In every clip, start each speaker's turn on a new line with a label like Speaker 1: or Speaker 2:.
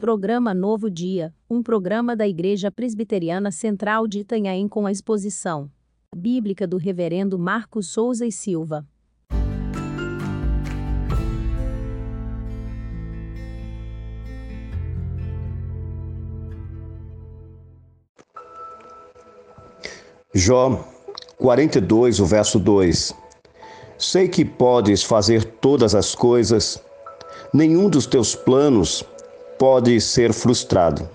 Speaker 1: Programa Novo Dia, um programa da Igreja Presbiteriana Central de Itanhaém com a exposição bíblica do Reverendo Marcos Souza e Silva.
Speaker 2: Jó 42, o verso 2. Sei que podes fazer todas as coisas, nenhum dos teus planos pode ser frustrado.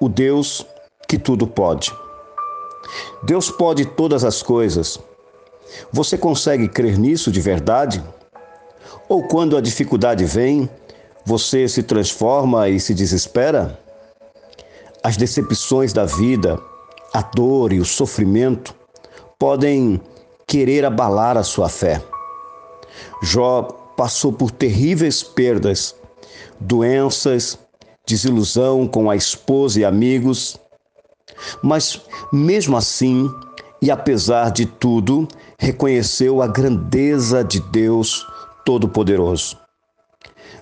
Speaker 2: O Deus que tudo pode. Deus pode todas as coisas. Você consegue crer nisso de verdade? Ou quando a dificuldade vem, você se transforma e se desespera? As decepções da vida, a dor e o sofrimento podem querer abalar a sua fé. Jó passou por terríveis perdas, doenças, desilusão com a esposa e amigos, mas mesmo assim, e apesar de tudo, reconheceu a grandeza de Deus Todo-Poderoso.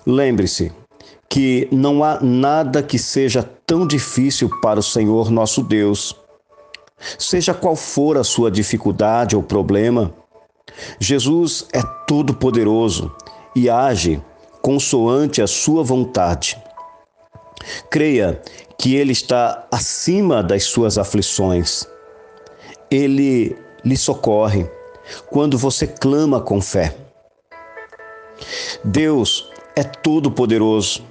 Speaker 2: Lembre-se que não há nada que seja tão difícil para o Senhor nosso Deus Seja qual for a sua dificuldade ou problema, Jesus é todo-poderoso e age consoante a sua vontade. Creia que Ele está acima das suas aflições. Ele lhe socorre quando você clama com fé. Deus é todo-poderoso.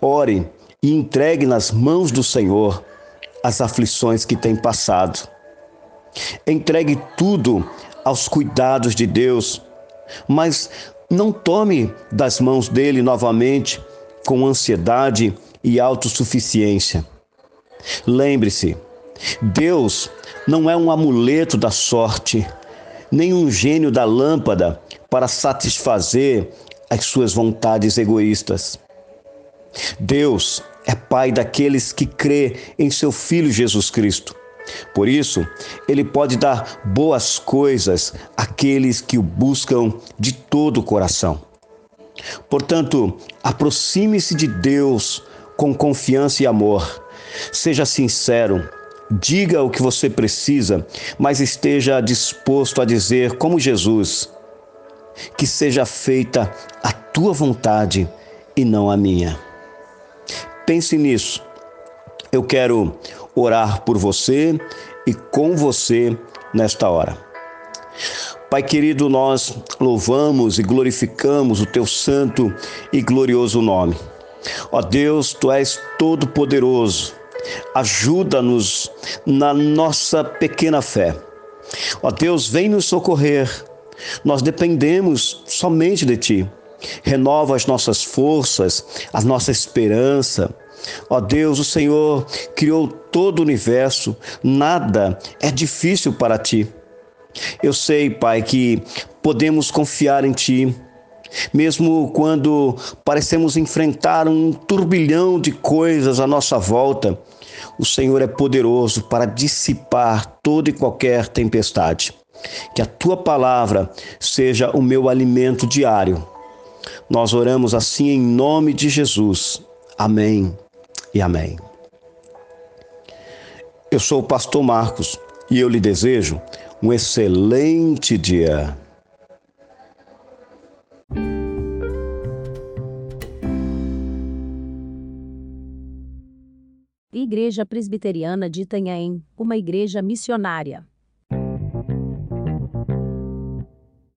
Speaker 2: Ore e entregue nas mãos do Senhor as aflições que tem passado. Entregue tudo aos cuidados de Deus, mas não tome das mãos dele novamente com ansiedade e autossuficiência. Lembre-se, Deus não é um amuleto da sorte, nem um gênio da lâmpada para satisfazer as suas vontades egoístas. Deus é pai daqueles que crê em seu filho Jesus Cristo. Por isso, ele pode dar boas coisas àqueles que o buscam de todo o coração. Portanto, aproxime-se de Deus com confiança e amor. Seja sincero, diga o que você precisa, mas esteja disposto a dizer, como Jesus, que seja feita a tua vontade e não a minha. Pense nisso. Eu quero orar por você e com você nesta hora. Pai querido, nós louvamos e glorificamos o teu santo e glorioso nome. Ó Deus, tu és todo poderoso. Ajuda-nos na nossa pequena fé. Ó Deus, vem nos socorrer. Nós dependemos somente de ti renova as nossas forças, a nossa esperança. Ó Deus, o Senhor criou todo o universo, nada é difícil para ti. Eu sei, Pai, que podemos confiar em ti, mesmo quando parecemos enfrentar um turbilhão de coisas à nossa volta. O Senhor é poderoso para dissipar toda e qualquer tempestade. Que a tua palavra seja o meu alimento diário nós oramos assim em nome de Jesus. Amém e amém. Eu sou o pastor Marcos e eu lhe desejo um excelente dia.
Speaker 1: Igreja Presbiteriana de Itanhaém, uma igreja missionária.